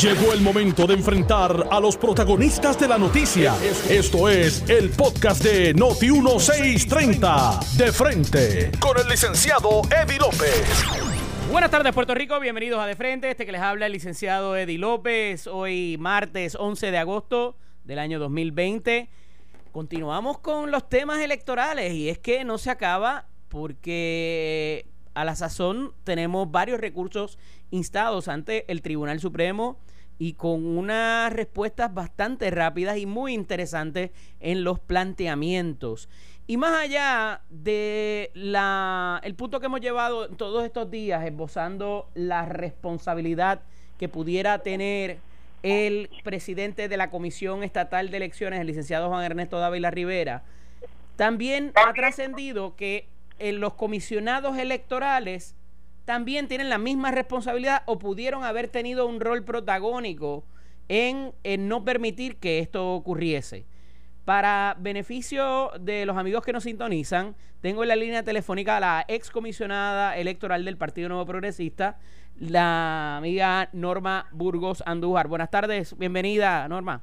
Llegó el momento de enfrentar a los protagonistas de la noticia. Esto es el podcast de Noti1630. De frente, con el licenciado Eddie López. Buenas tardes Puerto Rico, bienvenidos a De Frente, este que les habla el licenciado Eddie López, hoy martes 11 de agosto del año 2020. Continuamos con los temas electorales y es que no se acaba porque a la sazón tenemos varios recursos instados ante el Tribunal Supremo y con unas respuestas bastante rápidas y muy interesantes en los planteamientos. Y más allá de la el punto que hemos llevado todos estos días esbozando la responsabilidad que pudiera tener el presidente de la Comisión Estatal de Elecciones, el licenciado Juan Ernesto Dávila Rivera, también ha trascendido que en los comisionados electorales también tienen la misma responsabilidad o pudieron haber tenido un rol protagónico en, no permitir que esto ocurriese. Para beneficio de los amigos que nos sintonizan, tengo en la línea telefónica a la excomisionada electoral del Partido Nuevo Progresista, la amiga Norma Burgos Andújar. Buenas tardes, bienvenida Norma.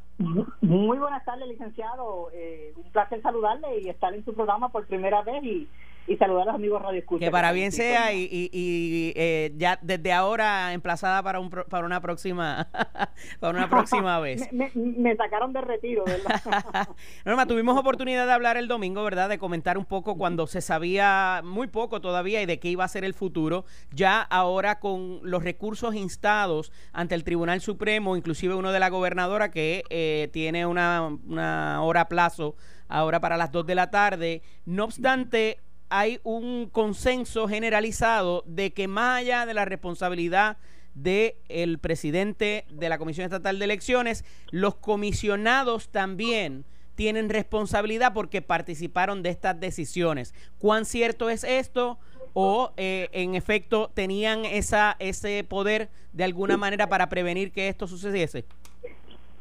Muy buenas tardes, licenciado. Eh, un placer saludarle y estar en su programa por primera vez y y saludar a los amigos Radio Escucha. Que para bien sea y, y, eh, ya desde ahora emplazada para un para una próxima para una próxima vez. me, sacaron de retiro, ¿verdad? Norma, tuvimos oportunidad de hablar el domingo, ¿verdad? De comentar un poco cuando se sabía muy poco todavía y de qué iba a ser el futuro. Ya ahora con los recursos instados ante el Tribunal Supremo, inclusive uno de la gobernadora que eh, tiene una, una hora plazo ahora para las 2 de la tarde. No obstante, hay un consenso generalizado de que más allá de la responsabilidad del el presidente de la Comisión Estatal de Elecciones, los comisionados también tienen responsabilidad porque participaron de estas decisiones. ¿Cuán cierto es esto? ¿O eh, en efecto tenían esa, ese poder de alguna manera para prevenir que esto sucediese?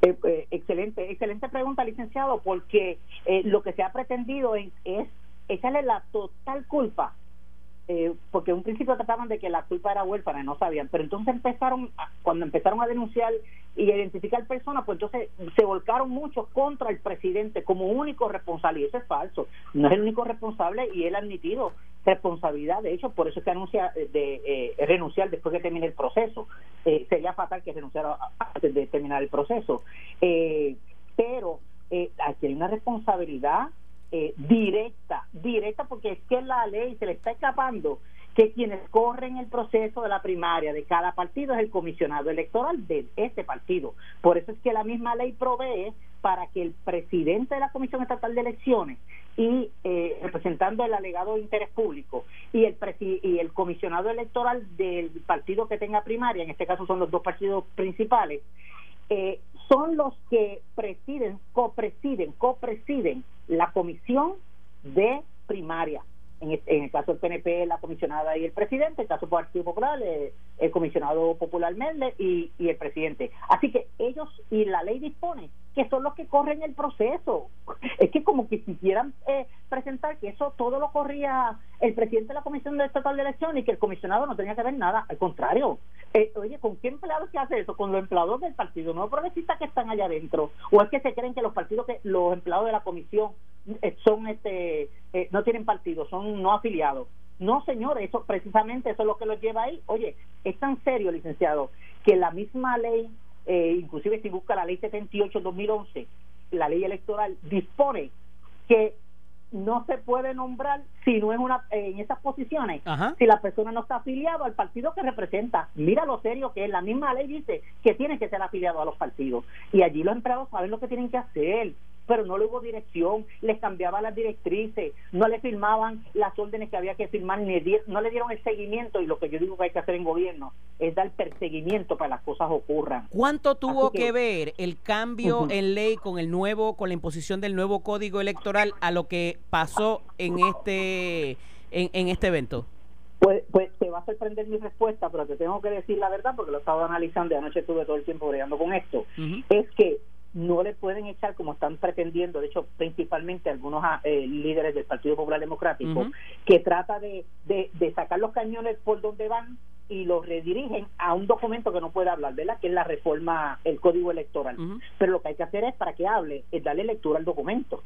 Eh, eh, excelente, excelente pregunta, licenciado, porque lo que se ha pretendido es echarle la total culpa, eh, porque en un principio trataban de que la culpa era huérfana no sabían, pero entonces empezaron, cuando empezaron a denunciar y a identificar personas, pues entonces se volcaron mucho contra el presidente como único responsable, y eso es falso, no es el único responsable y él ha admitido responsabilidad, de hecho, por eso es que anuncia eh, de eh, renunciar después que termine el proceso, sería fatal que renunciara antes de terminar el proceso, pero aquí hay una responsabilidad eh, directa, directa porque es que la ley se le está escapando que quienes corren el proceso de la primaria de cada partido es el comisionado electoral de ese partido. Por eso es que la misma ley provee para que el presidente de la Comisión Estatal de Elecciones y eh, representando el alegado interés público y el y el comisionado electoral del partido que tenga primaria, en este caso son los dos partidos principales, eh, son los que presiden, copresiden, copresiden la comisión de primaria. En el, caso del PNP, la comisionada y el presidente, en el caso del Partido Popular, eh, el comisionado popular Merle y, el presidente. Así que ellos, y la ley dispone que son los que corren el proceso. Es que como que quisieran eh, presentar que eso todo lo corría el presidente de la Comisión de Estatal de Elecciones y que el comisionado no tenía que ver nada. Al contrario, eh, oye, ¿con qué empleados se hace eso? Con los empleados del Partido No Progresista que están allá adentro. ¿O es que se creen que los partidos, que los empleados de la Comisión eh, son este no tienen partido, son no afiliados? No, señores, eso precisamente eso es lo que los lleva ahí. Oye, es tan serio, licenciado, que la misma ley eh, inclusive si busca la ley 78-2011, la ley electoral dispone que no se puede nombrar si no es una en esas posiciones si la persona no está afiliado al partido que representa. Mira lo serio que es. La misma ley dice que tiene que ser afiliado a los partidos. Y allí los empleados saben lo que tienen que hacer pero no le hubo dirección, les cambiaba las directrices, no le firmaban las órdenes que había que firmar, ni no le dieron el seguimiento y lo que yo digo que hay que hacer en gobierno es dar perseguimiento para que las cosas ocurran. ¿Cuánto tuvo que, ver el cambio en ley con el nuevo, con la imposición del nuevo código electoral a lo que pasó en este, en, este evento? Pues, pues te va a sorprender mi respuesta, pero te tengo que decir la verdad porque lo estaba analizando y anoche estuve todo el tiempo bregando con esto. Es que no le pueden echar como están pretendiendo, de hecho, principalmente algunos ah, eh, líderes del Partido Popular Democrático, que trata de, de, de, sacar los cañones por donde van y los redirigen a un documento que no puede hablar, ¿verdad? Que es la reforma, el código electoral. Pero lo que hay que hacer es, para que hable, es darle lectura al documento.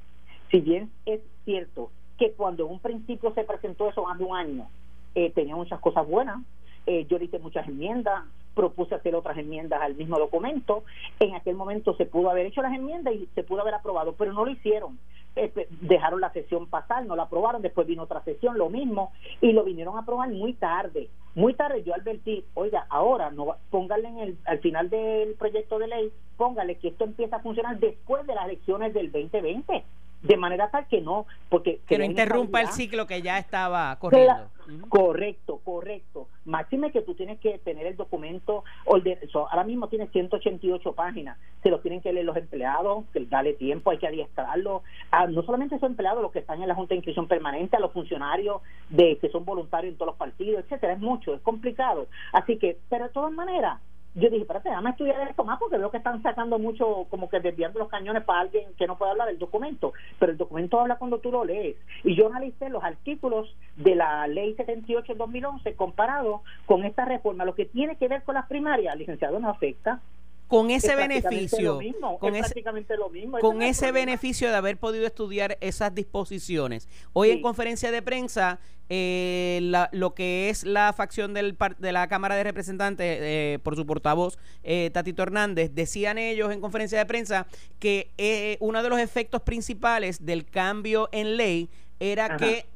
Si bien es cierto que cuando en un principio se presentó eso hace un año, eh, tenía muchas cosas buenas, eh, yo le hice muchas enmiendas, propuse hacer otras enmiendas al mismo documento. En aquel momento se pudo haber hecho las enmiendas y se pudo haber aprobado, pero no lo hicieron. Este, dejaron la sesión pasar, no la aprobaron, después vino otra sesión, lo mismo, y lo vinieron a aprobar muy tarde. Muy tarde yo advertí, oiga, ahora no póngale en el, al final del proyecto de ley, póngale que esto empieza a funcionar después de las elecciones del 2020 de manera tal que no, porque... Que no interrumpa el ciclo que ya estaba corriendo. Correcto, correcto. Máxime que tú tienes que tener el documento, ahora mismo tiene 188 páginas, se lo tienen que leer los empleados, que dale tiempo, hay que adiestrarlo, a, no solamente esos empleados, los que están en la Junta de Inscripción Permanente, a los funcionarios de que son voluntarios en todos los partidos, etcétera, es mucho, es complicado. Así que, pero de todas maneras, yo dije, espérate, déjame estudiar esto más porque veo que están sacando mucho, como que desviando los cañones para alguien que no puede hablar del documento. Pero el documento habla cuando tú lo lees. Y yo analicé los artículos de la ley 78 2011 comparado con esta reforma. Lo que tiene que ver con las primarias, licenciado, no afecta con ese beneficio, con, ese, con ese beneficio de haber podido estudiar esas disposiciones. Hoy en conferencia de prensa, eh, lo que es la facción del, de la Cámara de Representantes, eh, por su portavoz eh, Tatito Hernández, decían ellos en conferencia de prensa que eh, uno de los efectos principales del cambio en ley era que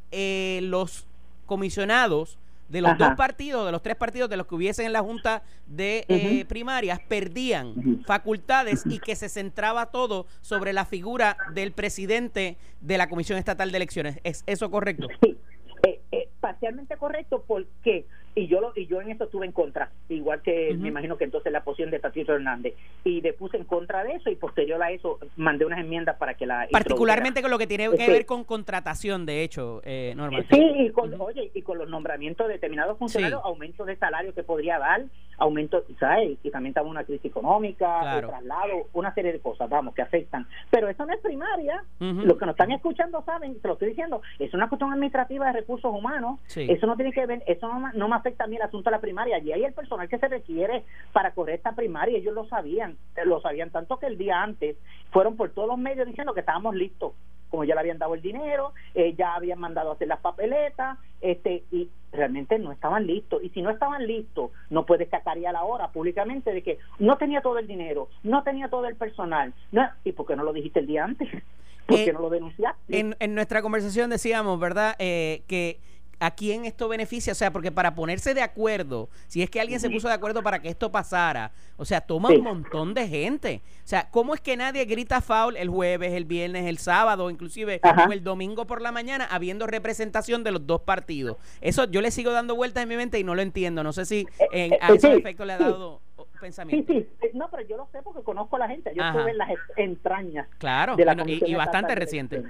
los comisionados de los dos partidos, de los tres partidos de los que hubiesen en la Junta de eh, primarias, perdían facultades y que se centraba todo sobre la figura del presidente de la Comisión Estatal de Elecciones. ¿Es eso correcto? Sí, eh, eh, parcialmente correcto porque y yo lo, y yo en eso estuve en contra igual que me imagino que entonces la posición de Tatito Hernández. Y le puse en contra de eso y posterior a eso mandé unas enmiendas para que la particularmente con lo que tiene que ver con contratación de hecho eh, sí y con, oye y con los nombramientos de determinados funcionarios aumento de salario que podría dar aumento sabes y también estaba una crisis económica traslado una serie de cosas vamos que afectan. Pero eso no es primaria. Los que nos están escuchando saben te lo estoy diciendo es una cuestión administrativa de recursos humanos. Eso no tiene que ver eso no, no me también el asunto de la primaria. Y ahí el personal que se requiere para correr esta primaria, ellos lo sabían, lo sabían tanto que el día antes fueron por todos los medios diciendo que estábamos listos, como ya le habían dado el dinero, eh, ya habían mandado a hacer las papeletas, este y realmente no estaban listos. Y si no estaban listos, no puedes sacar ya la hora públicamente de que no tenía todo el dinero, no tenía todo el personal. No, ¿Y por qué no lo dijiste el día antes? ¿Por qué eh, no lo denunciaste? En, en nuestra conversación decíamos, ¿verdad?, eh, que ¿A quién esto beneficia? O sea, porque para ponerse de acuerdo, si es que alguien se puso de acuerdo para que esto pasara, o sea, toma un montón de gente. O sea, ¿cómo es que nadie grita foul el jueves, el viernes, el sábado, inclusive o el domingo por la mañana, habiendo representación de los dos partidos? Eso yo le sigo dando vueltas en mi mente y no lo entiendo. No sé si en, a ese efecto le ha dado pensamiento. Sí, sí, no, pero yo lo sé porque conozco a la gente. Yo estuve en las entrañas. Claro, de la y, bastante reciente.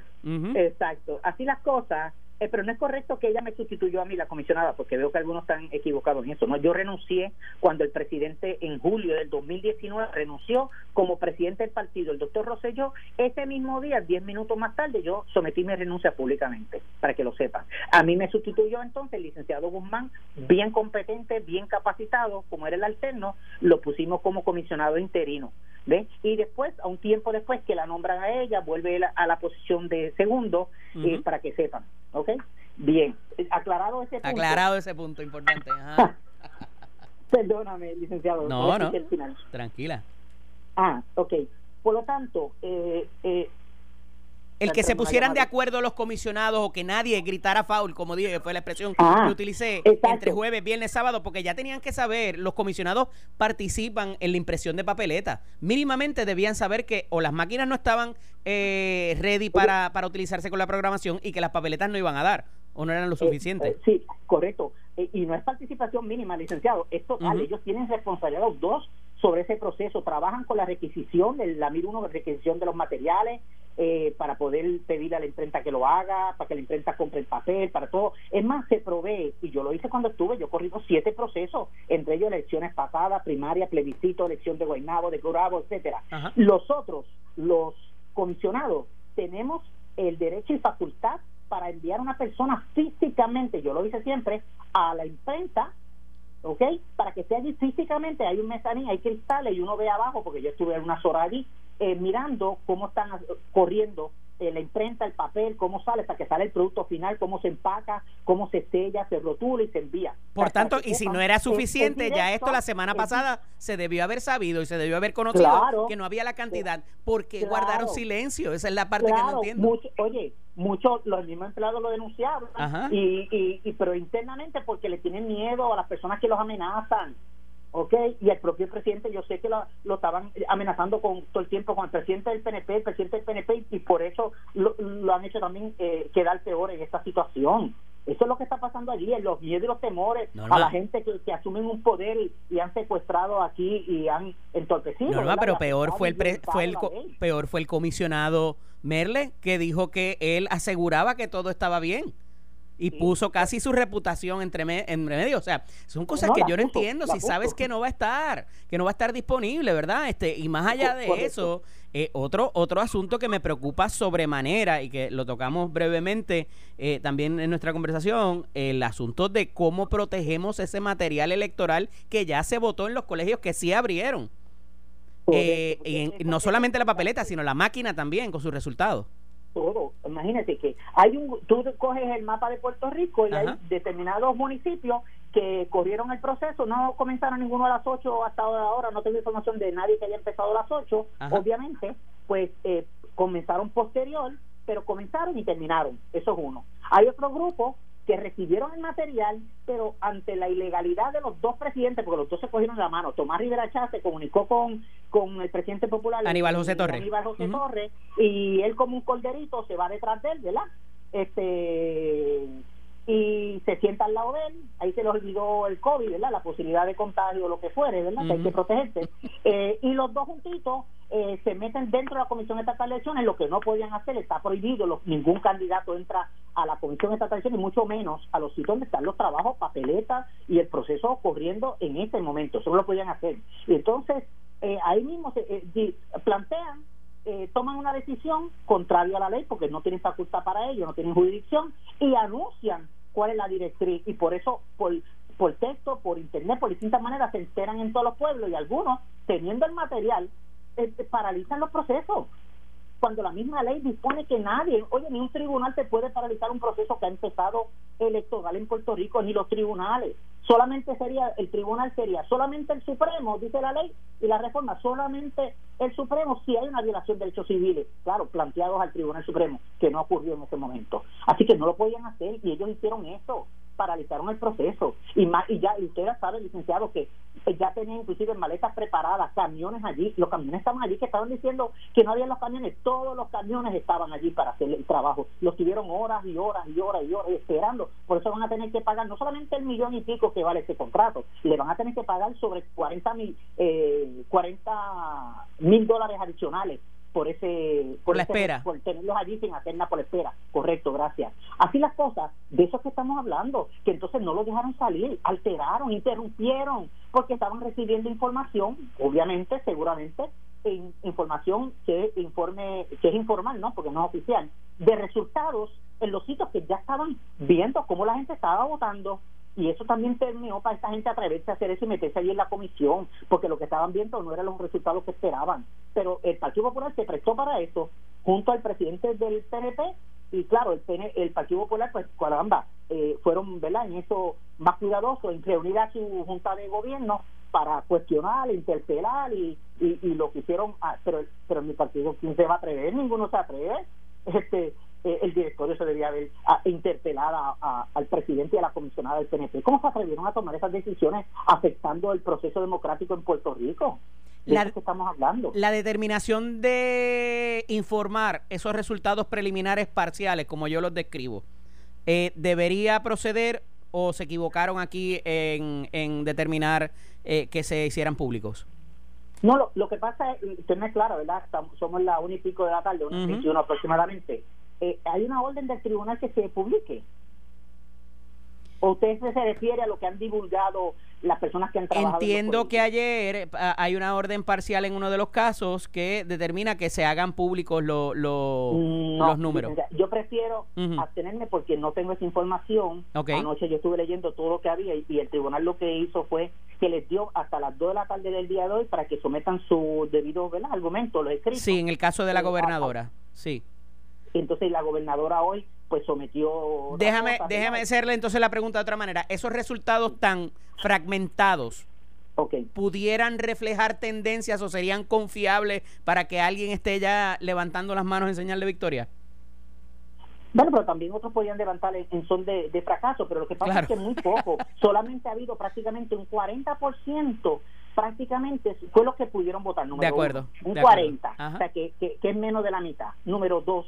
Exacto. Así las cosas eh, pero no es correcto que ella me sustituyó a mí, la comisionada, porque veo que algunos están equivocados en eso. No, yo renuncié cuando el presidente en julio del 2019 renunció como presidente del partido, el doctor Rosselló. Ese mismo día, diez minutos más tarde, yo sometí mi renuncia públicamente, para que lo sepan. A mí me sustituyó entonces el licenciado Guzmán, bien competente, bien capacitado, como era el alterno, lo pusimos como comisionado interino. ¿Ve? Y después, a un tiempo después que la nombran a ella, vuelve a la posición de segundo, eh, para que sepan. ¿Ok? Bien. Aclarado ese punto. Aclarado ese punto, importante. Perdóname, licenciado. No, no. Tranquila. Ah, ok. Por lo tanto, eh, eh, el que se pusieran de acuerdo los comisionados o que nadie gritara foul, como dije, fue la expresión ah, que utilicé entre jueves, viernes, sábado, porque ya tenían que saber, los comisionados participan en la impresión de papeleta. Mínimamente debían saber que o las máquinas no estaban eh, ready para, para utilizarse con la programación y que las papeletas no iban a dar o no eran lo eh, suficiente. Eh, sí, correcto. y no es participación mínima, licenciado, es total. Ellos tienen responsabilidad los dos sobre ese proceso, trabajan con la requisición, la MIR 1, la requisición de los materiales, eh, para poder pedir a la imprenta que lo haga, para que la imprenta compre el papel, para todo. Es más, se provee, y yo lo hice cuando estuve, yo corrí siete procesos, entre ellos elecciones pasadas, primaria, plebiscito, elección de Guaynabo, de Curabo, etcétera. Los otros, los comisionados, tenemos el derecho y facultad para enviar a una persona físicamente, yo lo hice siempre, a la imprenta ¿ok? Para que esté allí físicamente, hay un mezanín, hay cristales y uno ve abajo, porque yo estuve unas horas allí, eh, mirando cómo están corriendo eh, la imprenta, el papel, cómo sale, hasta que sale el producto final, cómo se empaca, cómo se sella, se rotula y se envía. Por tanto, y si no era suficiente, ya esto la semana pasada se debió haber sabido y se debió haber conocido que no había la cantidad. ¿Por qué guardaron silencio? Esa es la parte que no entiendo. oye, muchos, los mismos empleados lo denunciaron, y, y, pero internamente porque le tienen miedo a las personas que los amenazan. ¿Ok? Y el propio presidente, yo sé que lo, lo, estaban amenazando con todo el tiempo con el presidente del PNP, el presidente del PNP, y por eso lo, han hecho también eh, quedar peor en esta situación. Eso es lo que está pasando allí, en los miedos y los temores a la gente que, que, asumen un poder y, han secuestrado aquí y han entorpecido. No, pero peor fue el, fue el peor fue el comisionado Merle que dijo que él aseguraba que todo estaba bien y puso casi su reputación entre, en medio. O sea, son cosas que yo no entiendo. Si sabes que no va a estar, que no va a estar disponible, ¿verdad? Este Y más allá de eso, eh, otro, otro asunto que me preocupa sobremanera y que lo tocamos brevemente eh, también en nuestra conversación, el asunto de cómo protegemos ese material electoral que ya se votó en los colegios que sí abrieron. Eh, y no solamente la papeleta, sino la máquina también con sus resultados todo. Imagínate que hay un, tú coges el mapa de Puerto Rico y hay determinados municipios que corrieron el proceso, no comenzaron ninguno a las 8 hasta ahora, no tengo información de nadie que haya empezado a las 8, obviamente, pues eh, comenzaron posterior, pero comenzaron y terminaron, eso es uno. Hay otro grupo que recibieron el material, pero ante la ilegalidad de los dos presidentes, porque los dos se cogieron la mano, Tomás Rivera Chávez se comunicó con, con el presidente popular, Aníbal José Torres. Aníbal José Torres, y él como un corderito se va detrás de él, ¿verdad? Este y se sienta al lado de él, ahí se le olvidó el COVID, ¿verdad? La posibilidad de contagio o lo que fuere, ¿verdad? Que hay que protegerse. Eh, y los dos juntitos eh, se meten dentro de la Comisión Estatal de Elecciones, lo que no podían hacer, está prohibido, ningún candidato entra a la Comisión Estatal de Elecciones, y mucho menos a los sitios donde están los trabajos, papeletas y el proceso corriendo en este momento, eso no lo podían hacer. Y entonces, eh, ahí mismo se plantean toman una decisión contraria a la ley porque no tienen facultad para ello, no tienen jurisdicción y anuncian cuál es la directriz. Y por eso por, por texto, por internet, por distintas maneras se enteran en todos los pueblos y algunos teniendo el material eh, paralizan los procesos cuando la misma ley dispone que nadie, oye, ni un tribunal te puede paralizar un proceso que ha empezado electoral en Puerto Rico, ni los tribunales. Solamente sería, el tribunal sería solamente el Supremo, dice la ley, y la reforma, solamente el Supremo si hay una violación de derechos civiles, claro, planteados al Tribunal Supremo, que no ocurrió en ese momento. Así que no lo podían hacer y ellos hicieron eso paralizaron el proceso y más y ya y ustedes saben licenciado que ya tenían inclusive maletas preparadas camiones allí los camiones estaban allí que estaban diciendo que no había los camiones todos los camiones estaban allí para hacer el trabajo. Los tuvieron horas y horas y horas y horas esperando. Por eso van a tener que pagar no solamente el millón y pico que vale ese contrato le van a tener que pagar sobre 40 mil eh, 40 mil dólares adicionales por ese por, la espera. por tenerlos allí sin hacer nada por espera. Correcto gracias. Así las cosas de eso que estamos hablando que entonces no lo dejaron salir alteraron interrumpieron porque estaban recibiendo información obviamente seguramente en información que informe que es informal no porque no es oficial de resultados en los sitios que ya estaban viendo cómo la gente estaba votando y eso también terminó para esta gente atreverse a hacer eso y meterse allí en la comisión, porque lo que estaban viendo no eran los resultados que esperaban. Pero el Partido Popular se prestó para eso, junto al presidente del PNP, y claro, el, el Partido Popular, pues caramba, eh, fueron ¿verdad? en eso más cuidadosos, en reunir a su junta de gobierno para cuestionar, interpelar y, y, y lo que hicieron, ah, pero, pero mi partido, ¿quién se va a atrever? Ninguno se atreve. Este, eh, el directorio se debía haber a, interpelar al presidente y a la comisionada del PNP. ¿Cómo se atrevieron a tomar esas decisiones afectando el proceso democrático en Puerto Rico? ¿De la, que estamos hablando? La determinación de informar esos resultados preliminares parciales, como yo los describo, eh, ¿debería proceder o se equivocaron aquí en, determinar eh, que se hicieran públicos? No, lo, lo que pasa es, usted me es claro, ¿verdad? somos la una y pico de la tarde, una uh aproximadamente. Eh, hay una orden del tribunal que se publique. ¿O usted se refiere a lo que han divulgado las personas que han trabajado? Entiendo que ayer eh, hay una orden parcial en uno de los casos que determina que se hagan públicos los números. Yo prefiero abstenerme porque no tengo esa información. Anoche yo estuve leyendo todo lo que había y, el tribunal lo que hizo fue que les dio hasta las 2 de la tarde del día de hoy para que sometan su debido argumento, los escritos. Sí, en el caso de la eh, gobernadora, sí. Entonces la gobernadora hoy pues sometió... Déjame, déjame hacerle entonces la pregunta de otra manera. Esos resultados tan fragmentados, ¿pudieran reflejar tendencias o serían confiables para que alguien esté ya levantando las manos en señal de victoria? Bueno, pero también otros podían levantar en, son de, fracaso, pero lo que pasa es que muy poco. Solamente ha habido prácticamente un 40% prácticamente fue lo que pudieron votar. Número de acuerdo. un 40, o sea, que, que, que, es menos de la mitad. Número dos,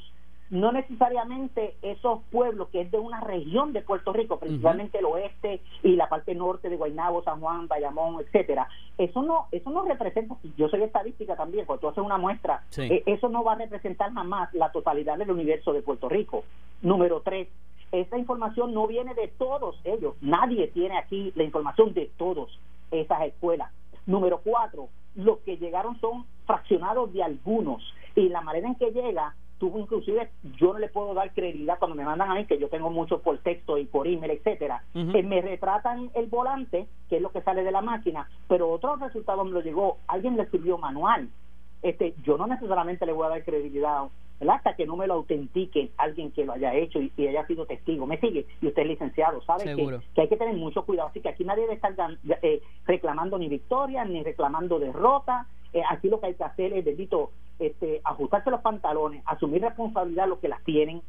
no necesariamente esos pueblos que es de una región de Puerto Rico, principalmente el oeste y la parte norte de Guaynabo, San Juan, Bayamón, etcétera, eso no eso no representa, yo soy estadística también, cuando tú haces una muestra, eh, eso no va a representar jamás la totalidad del universo de Puerto Rico. Número tres, esta información no viene de todos ellos, nadie tiene aquí la información de todos esas escuelas. Número cuatro, los que llegaron son fraccionados de algunos y la manera en que llega tuvo inclusive yo no le puedo dar credibilidad cuando me mandan a mí que yo tengo mucho por texto y por email etcétera. Eh, me retratan el volante que es lo que sale de la máquina pero otro resultado me lo llegó alguien le escribió manual. Este yo no necesariamente le voy a dar credibilidad hasta que no me lo autentique alguien que lo haya hecho y, haya sido testigo. Me sigue y usted es licenciado sabe que, hay que tener mucho cuidado. Así que aquí nadie debe estar eh, reclamando ni victoria ni reclamando derrota eh, aquí lo que hay que hacer es, bendito, este, ajustarse los pantalones, asumir responsabilidad los que las tienen,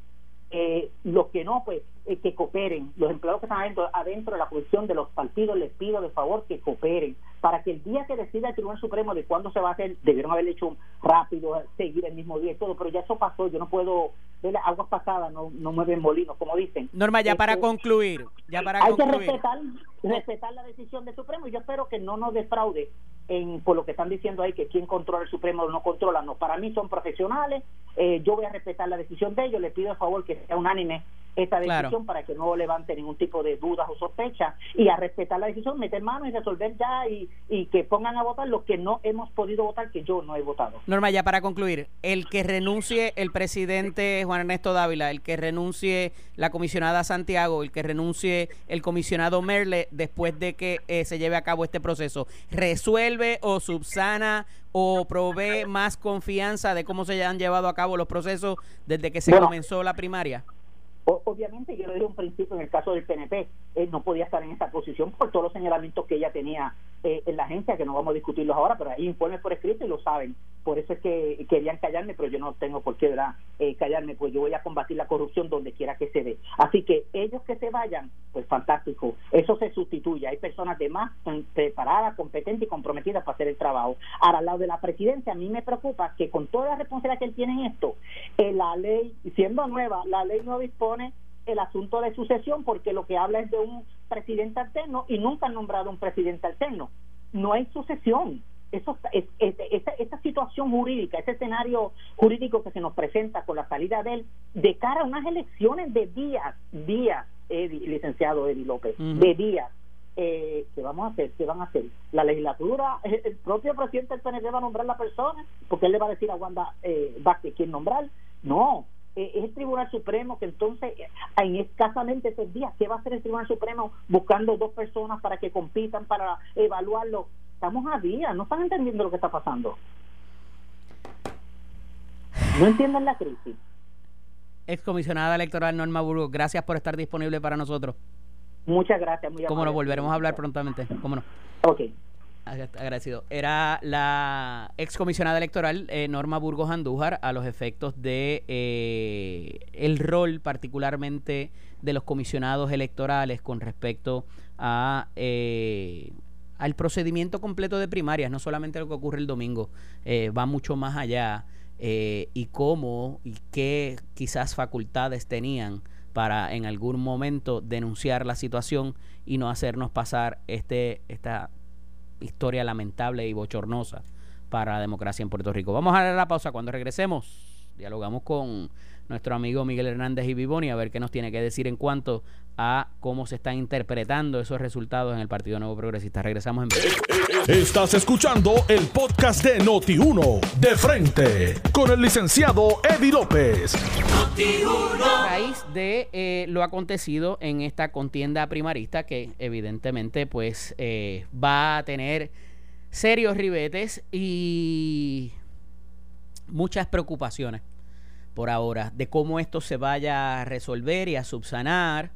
eh, los que no, pues eh, que cooperen. Los empleados que están adentro, adentro de la posición de los partidos, les pido de favor que cooperen para que el día que decida el Tribunal Supremo de cuándo se va a hacer, debieron haberlo hecho rápido, seguir el mismo día y todo, pero ya eso pasó, yo no puedo, ver aguas pasadas no, no mueven molinos, como dicen. Norma, ya para este, concluir, ya para hay que respetar, respetar la decisión del Supremo y yo espero que no nos defraude en, por lo que están diciendo ahí que quien controla el Supremo no controla, no, para mí son profesionales, eh, yo voy a respetar la decisión de ellos, les pido a favor que sea unánime esta decisión para que no levante ningún tipo de dudas o sospechas y a respetar la decisión, meter mano y resolver ya y, y que pongan a votar lo que no hemos podido votar, que yo no he votado. Norma, ya para concluir, el que renuncie el presidente Juan Ernesto Dávila, el que renuncie la comisionada Santiago, el que renuncie el comisionado Merle después de que eh, se lleve a cabo este proceso, ¿resuelve o subsana o provee más confianza de cómo se han llevado a cabo los procesos desde que se comenzó la primaria? Obviamente, yo lo dije un principio en el caso del PNP, él no podía estar en esa posición por todos los señalamientos que ella tenía eh, en la agencia, que no vamos a discutirlos ahora, pero hay informes por escrito y lo saben. Por eso es que querían callarme, pero yo no tengo por qué ¿verdad? Eh, callarme, pues yo voy a combatir la corrupción donde quiera que se dé. Así que ellos que se vayan, pues fantástico, eso se sustituye. Hay personas de más preparadas, competentes y comprometidas para hacer el trabajo. Ahora, al lado de la presidencia, a mí me preocupa que con toda la responsabilidad que él tiene en esto, eh, la ley, siendo nueva, la ley no dispone el asunto de sucesión porque lo que habla es de un presidente alterno y nunca han nombrado un presidente alterno. No hay sucesión. Eso, es, esta, situación jurídica, ese escenario jurídico que se nos presenta con la salida de él, de cara a unas elecciones de días, días, licenciado Eddie López, de días, eh, ¿qué vamos a hacer? ¿Qué van a hacer? La legislatura, el propio presidente del PND va a nombrar la persona, porque él le va a decir a Wanda eh, Vázquez quién nombrar. No, es el Tribunal Supremo que entonces eh, en escasamente esos días, ¿qué va a hacer el Tribunal Supremo buscando dos personas para que compitan, para evaluarlo? Estamos a día, no están entendiendo lo que está pasando. No entienden la crisis. Excomisionada electoral Norma Burgos, gracias por estar disponible para nosotros. Muchas gracias. Muy Como nos volveremos a hablar prontamente. ¿Cómo no? Ok. Agradecido. Era la excomisionada electoral eh, Norma Burgos Andújar a los efectos de eh, el rol particularmente de los comisionados electorales con respecto a eh, al procedimiento completo de primarias, no solamente lo que ocurre el domingo, va mucho más allá y cómo y qué quizás facultades tenían para en algún momento denunciar la situación y no hacernos pasar este esta historia lamentable y bochornosa para la democracia en Puerto Rico. Vamos a dar la pausa. Cuando regresemos, dialogamos con nuestro amigo Miguel Hernández y Vivoni a ver qué nos tiene que decir en cuanto a cómo se están interpretando esos resultados en el Partido Nuevo Progresista. Regresamos en breve. Estás escuchando el podcast de Noti1 de frente con el licenciado Eddie López. A raíz de eh, lo acontecido en esta contienda primarista que evidentemente pues eh, va a tener serios ribetes y muchas preocupaciones por ahora de cómo esto se vaya a resolver y a subsanar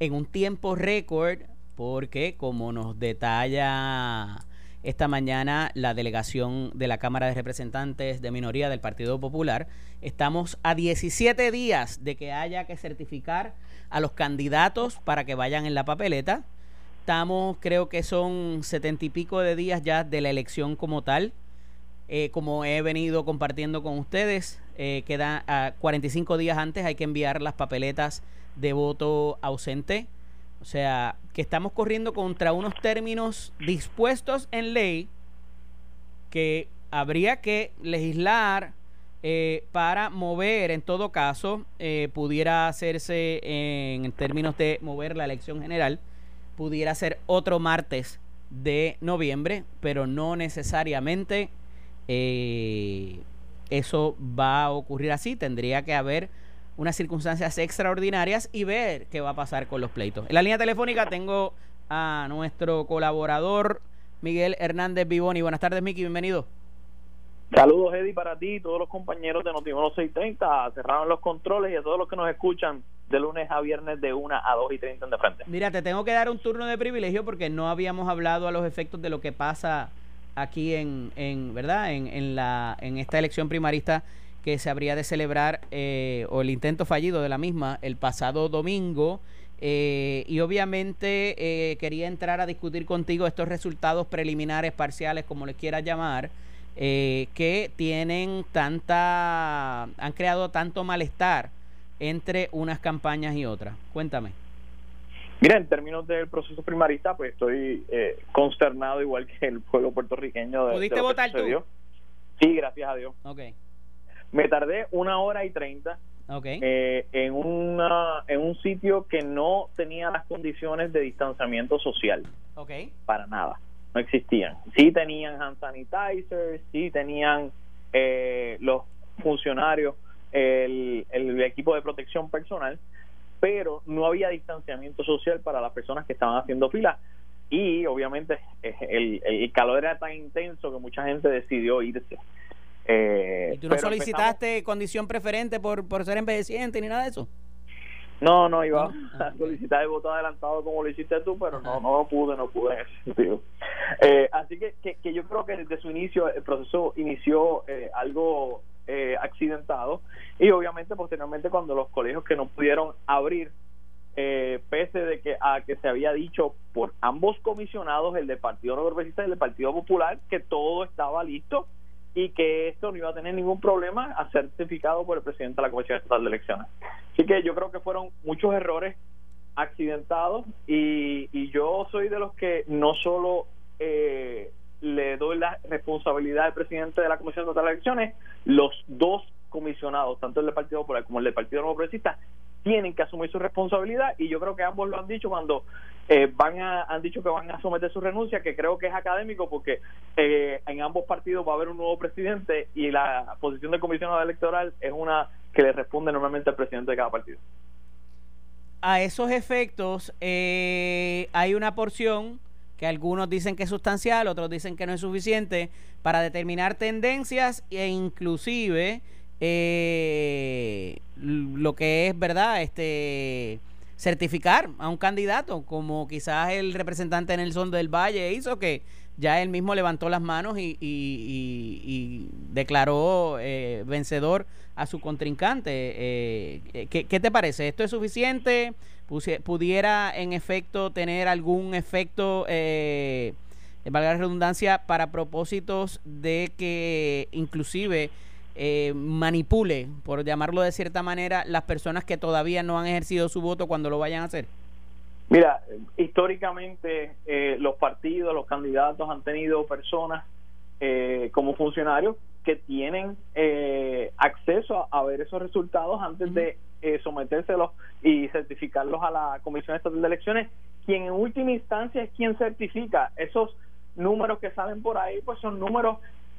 en un tiempo récord, porque como nos detalla esta mañana la delegación de la Cámara de Representantes de Minoría del Partido Popular, estamos a 17 días de que haya que certificar a los candidatos para que vayan en la papeleta. Estamos, creo que son setenta y pico de días ya de la elección como tal. Eh, como he venido compartiendo con ustedes, eh, queda a 45 días antes, hay que enviar las papeletas de voto ausente. O sea, que estamos corriendo contra unos términos dispuestos en ley que habría que legislar eh, para mover, en todo caso, eh, pudiera hacerse en términos de mover la elección general, pudiera ser otro martes de noviembre, pero no necesariamente eh, eso va a ocurrir así. Tendría que haber unas circunstancias extraordinarias y ver qué va a pasar con los pleitos. En la línea telefónica tengo a nuestro colaborador Miguel Hernández Vivoni. Buenas tardes, Miki, bienvenido. Saludos, Eddie, para ti y todos los compañeros de Notiuno 630. Cerraron los controles y a todos los que nos escuchan de lunes a viernes de 1 a 2 y 30 de frente. Mira, te tengo que dar un turno de privilegio porque no habíamos hablado a los efectos de lo que pasa aquí en, en ¿verdad? En, en, la, en esta elección primarista que se habría de celebrar eh, o el intento fallido de la misma el pasado domingo. Eh, y obviamente eh, quería entrar a discutir contigo estos resultados preliminares, parciales, como les quieras llamar, que tienen tanta, han creado tanto malestar entre unas campañas y otras. Cuéntame. Mira, en términos del proceso primarista, pues estoy consternado igual que el pueblo puertorriqueño. De, ¿Pudiste votar tú? Sí, gracias a Dios. Okay. Me tardé una hora y treinta eh, en, una, en un sitio que no tenía las condiciones de distanciamiento social. Okay. Para nada. No existían. Sí tenían hand sanitizers, sí tenían eh, los funcionarios, el, el equipo de protección personal, pero no había distanciamiento social para las personas que estaban haciendo fila y obviamente eh, el, el calor era tan intenso que mucha gente decidió irse. Eh, ¿Y tú no solicitaste condición preferente por, por ser envejeciente ni nada de eso? No, no, iba a solicitar el voto adelantado como lo hiciste tú, pero no, no pude, no pude en ese sentido. Eh, así que, que, yo creo que desde su inicio el proceso inició eh, algo eh, accidentado y obviamente posteriormente cuando los colegios que no pudieron abrir, eh, pese de que a que se había dicho por ambos comisionados, el del Partido No y el del Partido Popular, que todo estaba listo, y que esto no iba a tener ningún problema a ser certificado por el presidente de la Comisión Estatal de Elecciones. Así que yo creo que fueron muchos errores accidentados y, y yo soy de los que no solo eh, le doy la responsabilidad al presidente de la Comisión de Elecciones, los dos comisionados, tanto el del Partido Popular como el del Partido Nuevo Progresista, tienen que asumir su responsabilidad y yo creo que ambos lo han dicho cuando eh, van a, han dicho que van a someter su renuncia, que creo que es académico porque eh, en ambos partidos va a haber un nuevo presidente y la posición del comisionado electoral es una que le responde normalmente al presidente de cada partido. A esos efectos eh, hay una porción que algunos dicen que es sustancial, otros dicen que no es suficiente para determinar tendencias e inclusive eh, lo que es verdad este certificar a un candidato como quizás el representante Nelson del Valle hizo que ya él mismo levantó las manos y, declaró eh, vencedor a su contrincante. Eh, ¿qué, ¿qué, te parece? ¿Esto es suficiente? ¿Pudiera en efecto tener algún efecto, eh, valga la redundancia, para propósitos de que inclusive eh, manipule, por llamarlo de cierta manera, las personas que todavía no han ejercido su voto cuando lo vayan a hacer? Mira, históricamente eh, los partidos, los candidatos han tenido personas eh, como funcionarios que tienen eh, acceso a, ver esos resultados antes de eh, sometérselos y certificarlos a la Comisión Estatal de Elecciones, quien en última instancia es quien certifica. Esos números que salen por ahí, pues son números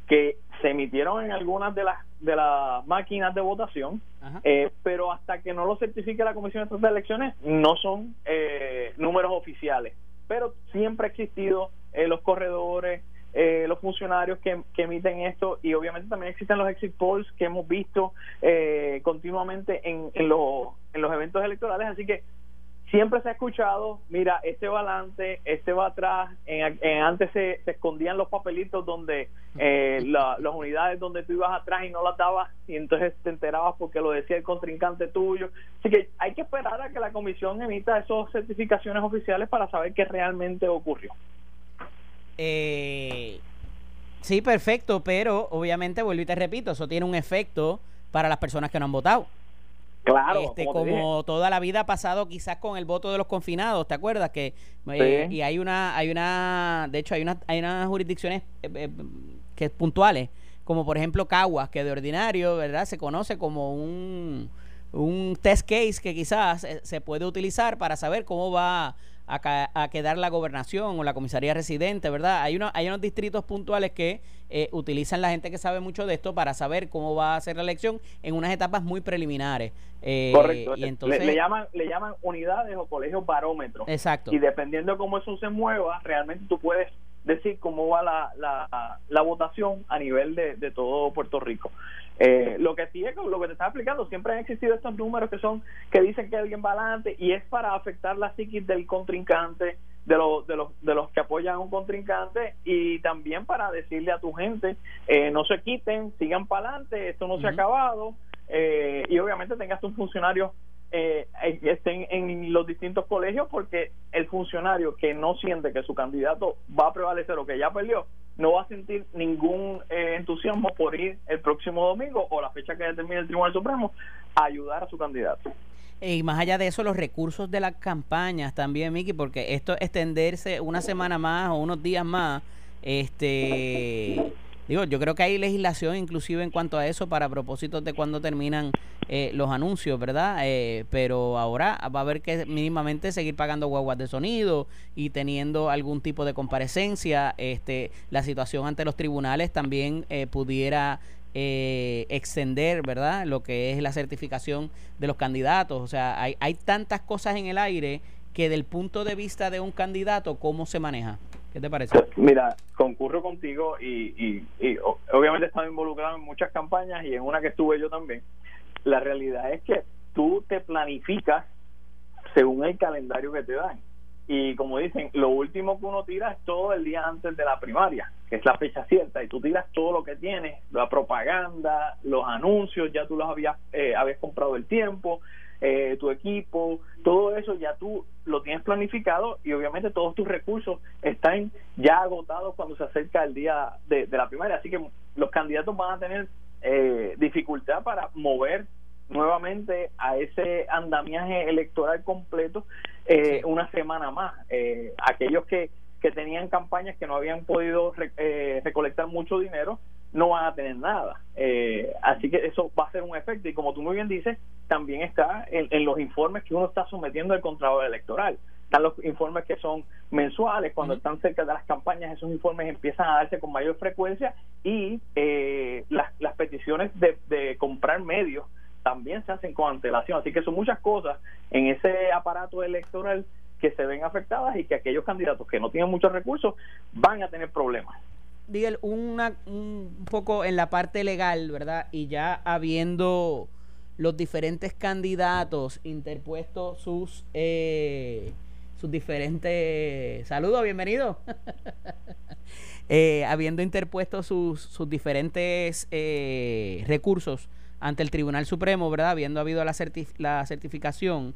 que se emitieron en algunas de las de las máquinas de votación, eh, pero hasta que no lo certifique la Comisión de Elecciones no son eh, números oficiales. Pero siempre ha existido eh, los corredores, eh, los funcionarios que, que, emiten esto y obviamente también existen los exit polls que hemos visto eh, continuamente en, en, los, en los eventos electorales, así que siempre se ha escuchado, mira, este va adelante, este va atrás, en, antes se, escondían los papelitos donde eh, las unidades donde tú ibas atrás y no las dabas y entonces te enterabas porque lo decía el contrincante tuyo. Así que hay que esperar a que la comisión emita esas certificaciones oficiales para saber qué realmente ocurrió. Eh, sí, perfecto, pero obviamente, vuelvo y te repito, eso tiene un efecto para las personas que no han votado. Claro, este, como, toda la vida ha pasado quizás con el voto de los confinados, ¿te acuerdas? que eh, Y hay una, hay una, de hecho hay, una, hay unas jurisdicciones eh, que puntuales, como por ejemplo Caguas, que de ordinario, ¿verdad? Se conoce como un, un test case que quizás se puede utilizar para saber cómo va a, quedar la gobernación o la comisaría residente, ¿verdad? Hay, uno, hay unos distritos puntuales que eh, utilizan la gente que sabe mucho de esto para saber cómo va a ser la elección en unas etapas muy preliminares. Eh, Correcto. Y entonces, le, llaman, le llaman unidades o colegios barómetros. Exacto. Y dependiendo de cómo eso se mueva, realmente tú puedes decir cómo va la, la, la votación a nivel de, de todo Puerto Rico. Eh, lo que sí es lo que te estaba explicando, siempre han existido estos números que son que dicen que alguien va adelante y es para afectar la psiquis del contrincante, de, los de, los, de los que apoyan a un contrincante y también para decirle a tu gente, eh, no se quiten, sigan para adelante, esto no se ha acabado eh, y obviamente tengas un funcionario eh, estén en los distintos colegios porque el funcionario que no siente que su candidato va a prevalecer o que ya perdió, no va a sentir ningún eh, entusiasmo por ir el próximo domingo o la fecha que determine el Tribunal Supremo a ayudar a su candidato. Y más allá de eso, los recursos de las campañas también, Miki, porque esto extenderse una semana más o unos días más, este Digo, yo creo que hay legislación inclusive en cuanto a eso para propósitos de cuando terminan eh, los anuncios, ¿verdad? Eh, pero ahora va a haber que mínimamente seguir pagando guaguas de sonido y teniendo algún tipo de comparecencia. Este, la situación ante los tribunales también eh, pudiera extender, ¿verdad? Lo que es la certificación de los candidatos. O sea, hay, hay tantas cosas en el aire que del punto de vista de un candidato, ¿cómo se maneja? ¿Qué te parece? Mira, concurro contigo y, y, obviamente he estado involucrado en muchas campañas y en una que estuve yo también. La realidad es que tú te planificas según el calendario que te dan. Y como dicen, lo último que uno tira es todo el día antes de la primaria, que es la fecha cierta, y tú tiras todo lo que tienes, la propaganda, los anuncios, ya tú los habías, eh, habías comprado el tiempo, eh, tu equipo, todo eso ya tú lo tienes planificado y obviamente todos tus recursos están ya agotados cuando se acerca el día de, la primaria. Así que los candidatos van a tener eh, dificultad para mover nuevamente a ese andamiaje electoral completo eh, una semana más. Eh, aquellos que, que tenían campañas que no habían podido recolectar mucho dinero, no van a tener nada. Eh, así que eso va a ser un efecto. Y como tú muy bien dices, también está en, los informes que uno está sometiendo al Contralor Electoral. Están los informes que son mensuales, cuando están cerca de las campañas, esos informes empiezan a darse con mayor frecuencia y eh, las, las peticiones de, de comprar medios también se hacen con antelación. Así que son muchas cosas en ese aparato electoral que se ven afectadas y que aquellos candidatos que no tienen muchos recursos van a tener problemas. Miguel, un poco en la parte legal, ¿verdad? Y ya habiendo los diferentes candidatos interpuestos sus eh, sus diferentes saludos, bienvenido. eh, habiendo interpuesto sus, sus diferentes eh, recursos ante el Tribunal Supremo, ¿verdad? Habiendo habido la, la certificación.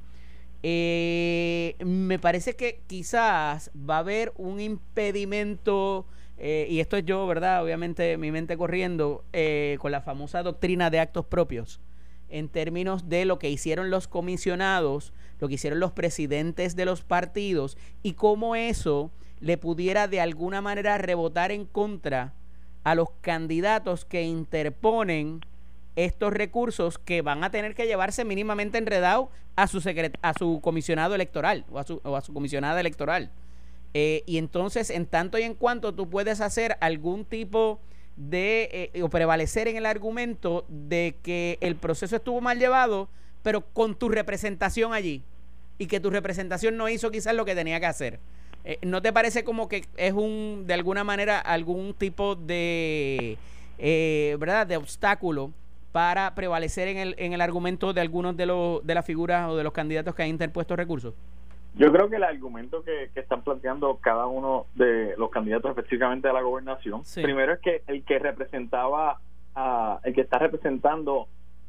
Eh, me parece que quizás va a haber un impedimento eh, y esto es yo, ¿verdad? Obviamente mi mente corriendo eh, con la famosa doctrina de actos propios en términos de lo que hicieron los comisionados, lo que hicieron los presidentes de los partidos y cómo eso le pudiera de alguna manera rebotar en contra a los candidatos que interponen estos recursos que van a tener que llevarse mínimamente enredado a su a su comisionado electoral o a su, o a su comisionada electoral. Eh, y entonces, en tanto y en cuanto tú puedes hacer algún tipo de, eh, o prevalecer en el argumento de que el proceso estuvo mal llevado, pero con tu representación allí, y que tu representación no hizo quizás lo que tenía que hacer. Eh, ¿No te parece como que es un, de alguna manera, algún tipo de, ¿verdad?, de obstáculo para prevalecer en el, en el argumento de algunos de, los, de las figuras o de los candidatos que han interpuesto recursos? Yo creo que el argumento que, están planteando cada uno de los candidatos específicamente de la gobernación, primero es que el que representaba, a, el que está representando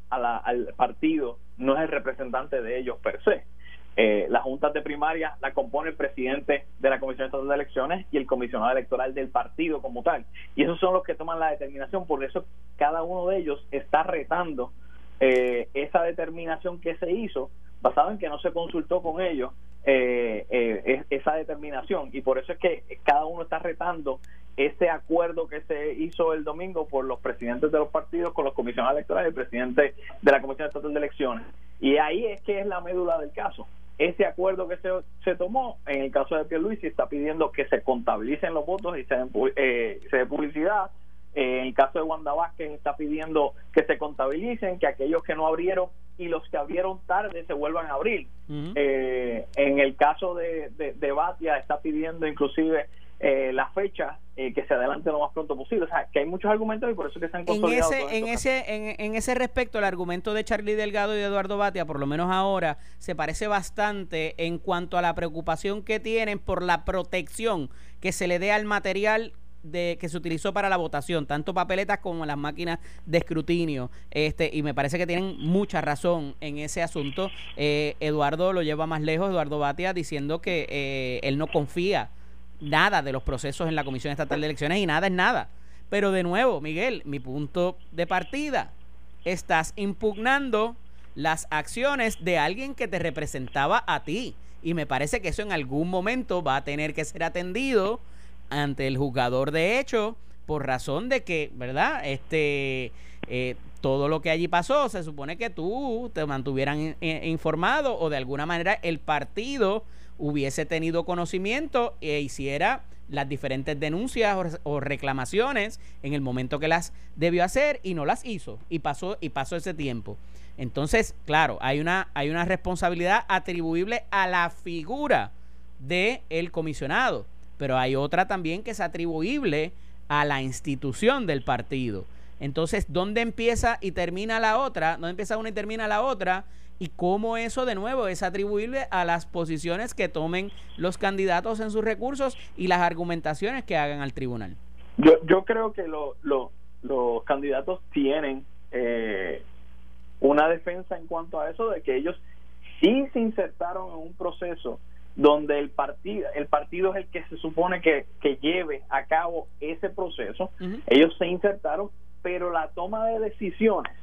al partido no es el representante de ellos per se. Eh, las juntas de primaria la compone el presidente de la Comisión Estatal de Elecciones y el comisionado electoral del partido como tal. Y esos son los que toman la determinación, por eso cada uno de ellos está retando eh, esa determinación que se hizo basado en que no se consultó con ellos eh, eh esa determinación y por eso es que cada uno está retando ese acuerdo que se hizo el domingo por los presidentes de los partidos con los comisionados electorales y el presidente de la Comisión Estatal de Elecciones. Y ahí es que es la médula del caso. Ese acuerdo que se, se tomó, en el caso de Pierluisi, está pidiendo que se contabilicen los votos y se, eh, se dé publicidad eh, en el caso de Wanda Vázquez está pidiendo que se contabilicen, que aquellos que no abrieron y los que abrieron tarde se vuelvan a abrir. Eh, en el caso de, de, Batia está pidiendo inclusive eh, la fecha que se adelante lo más pronto posible. O sea, que hay muchos argumentos y por eso que se han consolidado. En ese, en ese, en, en, ese respecto, el argumento de Charlie Delgado y de Eduardo Batia, por lo menos ahora, se parece bastante en cuanto a la preocupación que tienen por la protección que se le dé al material de que se utilizó para la votación, tanto papeletas como las máquinas de escrutinio. Este, y me parece que tienen mucha razón en ese asunto. Eh, Eduardo lo lleva más lejos, Eduardo Batia, diciendo que eh, él no confía nada de los procesos en la Comisión Estatal de Elecciones y nada es nada. Pero de nuevo, Miguel, mi punto de partida, estás impugnando las acciones de alguien que te representaba a ti. Y me parece que eso en algún momento va a tener que ser atendido ante el jugador de hecho por razón de que, ¿verdad? Este, eh, todo lo que allí pasó, se supone que tú te mantuvieran informado o de alguna manera el partido hubiese tenido conocimiento e hiciera las diferentes denuncias o, reclamaciones en el momento que las debió hacer y no las hizo y pasó y pasó ese tiempo. Entonces, claro, hay una hay una responsabilidad atribuible a la figura de el comisionado pero hay otra también que es atribuible a la institución del partido. Entonces, ¿dónde empieza y termina la otra? ¿Dónde empieza una y termina la otra? Y cómo eso de nuevo es atribuible a las posiciones que tomen los candidatos en sus recursos y las argumentaciones que hagan al tribunal. Yo, yo creo que los candidatos tienen eh, una defensa en cuanto a eso de que ellos sí se insertaron en un proceso donde el partido el partido es el que se supone que, que lleve a cabo ese proceso. Ellos se insertaron pero la toma de decisiones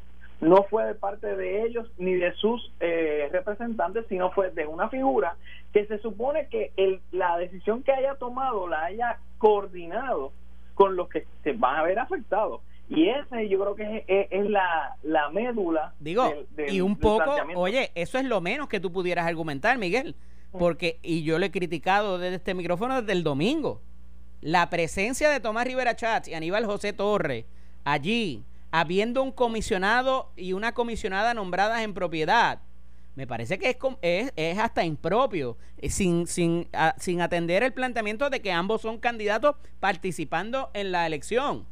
no fue de parte de ellos ni de sus eh, representantes sino fue de una figura que se supone que el, la decisión que haya tomado la haya coordinado con los que se van a ver afectados. Y ese yo creo que es, la, la, médula digo y un poco oye eso es lo menos que tú pudieras argumentar Miguel porque, y yo le he criticado desde este micrófono desde el domingo, la presencia de Tomás Rivera Chats y Aníbal José Torre allí, habiendo un comisionado y una comisionada nombradas en propiedad, me parece que es, es, es hasta impropio, eh, sin, sin, sin atender el planteamiento de que ambos son candidatos participando en la elección.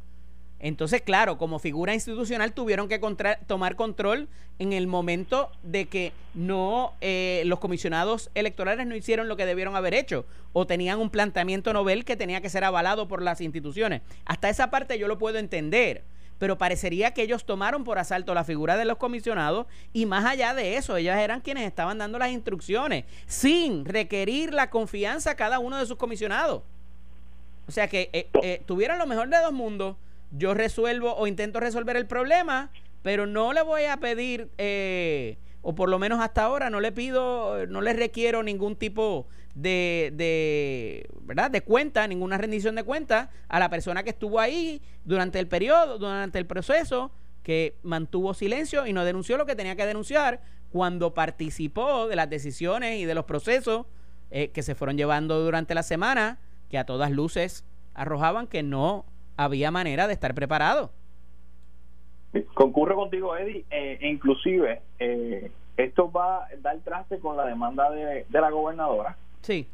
Entonces, claro, como figura institucional tuvieron que tomar control en el momento de que no eh, los comisionados electorales no hicieron lo que debieron haber hecho o tenían un planteamiento novel que tenía que ser avalado por las instituciones. Hasta esa parte yo lo puedo entender, pero parecería que ellos tomaron por asalto la figura de los comisionados y más allá de eso, ellos eran quienes estaban dando las instrucciones sin requerir la confianza a cada uno de sus comisionados. O sea que eh, eh, tuvieron lo mejor de dos mundos yo resuelvo o intento resolver el problema, pero no le voy a pedir eh, o por lo menos hasta ahora no le pido, no le requiero ningún tipo de, de, ¿verdad? de cuenta, ninguna rendición de cuenta a la persona que estuvo ahí durante el periodo, durante el proceso, que mantuvo silencio y no denunció lo que tenía que denunciar cuando participó de las decisiones y de los procesos eh, que se fueron llevando durante la semana, que a todas luces arrojaban que no había manera de estar preparado. Concurre contigo, Eddie, eh, inclusive eh, esto va a dar traste con la demanda de, la gobernadora. Sí.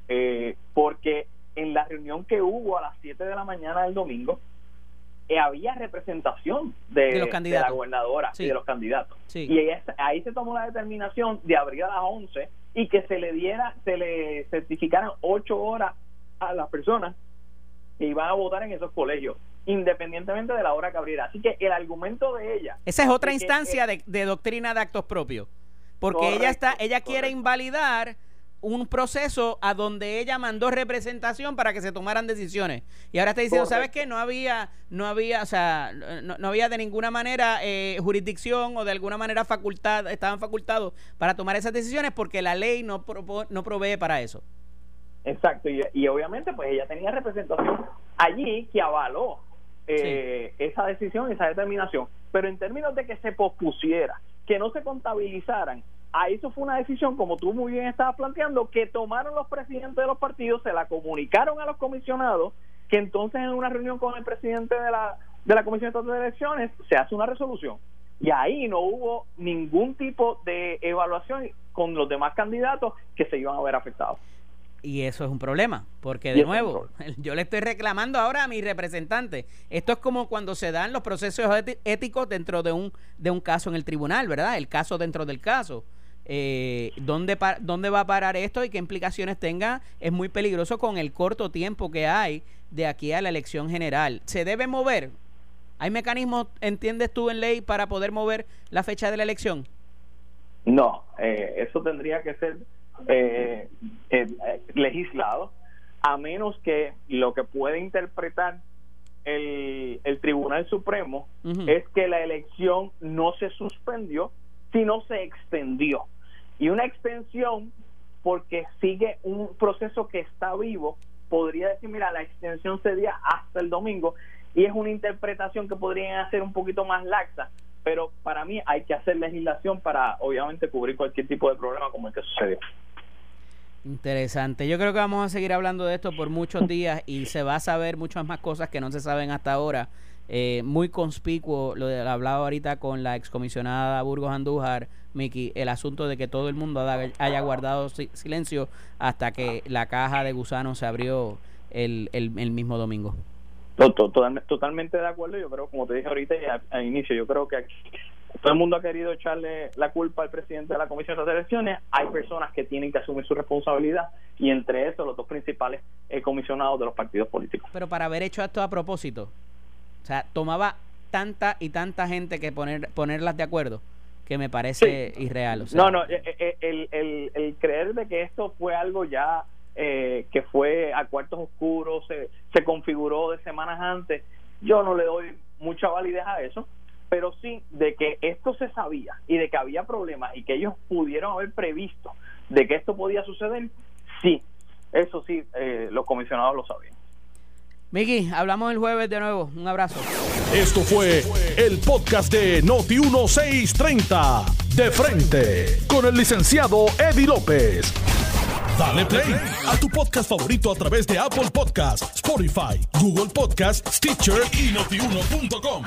porque en la reunión que hubo a las 7 de la mañana del domingo, había representación de, la gobernadora y de los candidatos. Y ahí se tomó la determinación de abrir a las 11 y que se le diera, se le certificaran 8 horas a las personas que iban a votar en esos colegios, independientemente de la hora que abriera. Así que el argumento de ella... Esa es otra instancia de, doctrina de actos propios, porque ella está, ella quiere invalidar un proceso a donde ella mandó representación para que se tomaran decisiones. Y ahora está diciendo, ¿sabes qué? No había, no había, o sea, no, había de ninguna manera eh, jurisdicción o de alguna manera facultad, estaban facultados para tomar esas decisiones porque la ley no, no provee para eso. Exacto, y, obviamente pues ella tenía representación allí que avaló eh, esa decisión, esa determinación, pero en términos de que se pospusiera, que no se contabilizaran ahí eso fue una decisión, como tú muy bien estabas planteando, que tomaron los presidentes de los partidos, se la comunicaron a los comisionados, que entonces en una reunión con el presidente de la, de la Comisión de Elecciones se hace una resolución. Y ahí no hubo ningún tipo de evaluación con los demás candidatos que se iban a ver afectados. Y eso es un problema, porque de nuevo, yo le estoy reclamando ahora a mi representante. Esto es como cuando se dan los procesos éticos dentro de un, de un caso en el tribunal, ¿verdad? El caso dentro del caso eh, ¿dónde, dónde va a parar esto y qué implicaciones tenga, es muy peligroso con el corto tiempo que hay de aquí a la elección general. ¿Se debe mover? ¿Hay mecanismos, entiendes tú, en ley para poder mover la fecha de la elección? No, eh, eso tendría que ser eh, eh, legislado, a menos que lo que puede interpretar el, el Tribunal Supremo es que la elección no se suspendió, sino se extendió. Y una extensión porque sigue un proceso que está vivo podría decir mira la extensión sería hasta el domingo y es una interpretación que podrían hacer un poquito más laxa pero para mí hay que hacer legislación para obviamente cubrir cualquier tipo de problema como el que sucedió Interesante. Yo creo que vamos a seguir hablando de esto por muchos días y se va a saber muchas más cosas que no se saben hasta ahora. Eh, muy conspicuo, lo, de, hablado ahorita con la excomisionada Burgos Andújar, Miki, el asunto de que todo el mundo haya guardado silencio hasta que la caja de gusanos se abrió el, el, mismo domingo. Totalmente de acuerdo, yo creo, como te dije ahorita al inicio, yo creo que todo el mundo ha querido echarle la culpa al presidente de la Comisión de Elecciones, hay personas que tienen que asumir su responsabilidad y entre esos los dos principales eh, comisionados de los partidos políticos. Pero para haber hecho esto a propósito, o sea, tomaba tanta y tanta gente que poner ponerlas de acuerdo que me parece irreal. no, no, eh, eh, el, el, el, creer de que esto fue algo ya eh, que fue a cuartos oscuros, se, se configuró de semanas antes, yo no le doy mucha validez a eso, pero sí de que esto se sabía y de que había problemas y que ellos pudieron haber previsto de que esto podía suceder, sí, eso sí, los comisionados lo sabían. Miki, hablamos el jueves de nuevo. Un abrazo. Esto fue el podcast de Noti1630. De frente. Con el licenciado Eddie López. Dale play a tu podcast favorito a través de Apple Podcasts, Spotify, Google Podcasts, Stitcher y notiuno.com.